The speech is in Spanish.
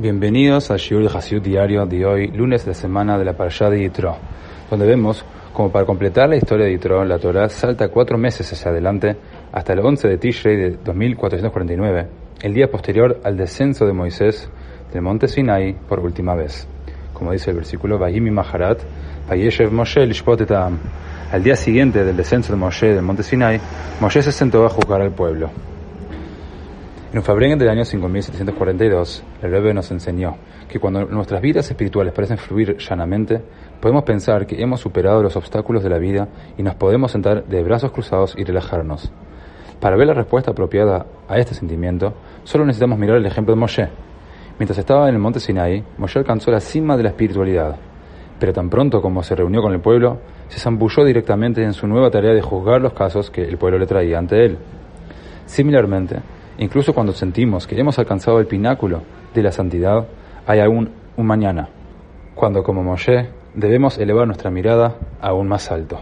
Bienvenidos al Shiur de Hasidut diario de hoy, lunes de semana de la Parashá de Yitro, donde vemos como para completar la historia de Yitro, la Torah salta cuatro meses hacia adelante hasta el 11 de Tishrei de 2449, el día posterior al descenso de Moisés del monte Sinai por última vez. Como dice el versículo, Vahimi Maharat, Vayeshev Moshe Al día siguiente del descenso de Moshe del monte Sinai, Moshe se sentó a juzgar al pueblo. En Fabrengen del año 5742, el Rebbe nos enseñó que cuando nuestras vidas espirituales parecen fluir llanamente, podemos pensar que hemos superado los obstáculos de la vida y nos podemos sentar de brazos cruzados y relajarnos. Para ver la respuesta apropiada a este sentimiento, solo necesitamos mirar el ejemplo de Moshe. Mientras estaba en el monte Sinai, Moshe alcanzó la cima de la espiritualidad, pero tan pronto como se reunió con el pueblo, se zambulló directamente en su nueva tarea de juzgar los casos que el pueblo le traía ante él. Similarmente, Incluso cuando sentimos que hemos alcanzado el pináculo de la santidad, hay aún un mañana, cuando como Moshe debemos elevar nuestra mirada aún más alto.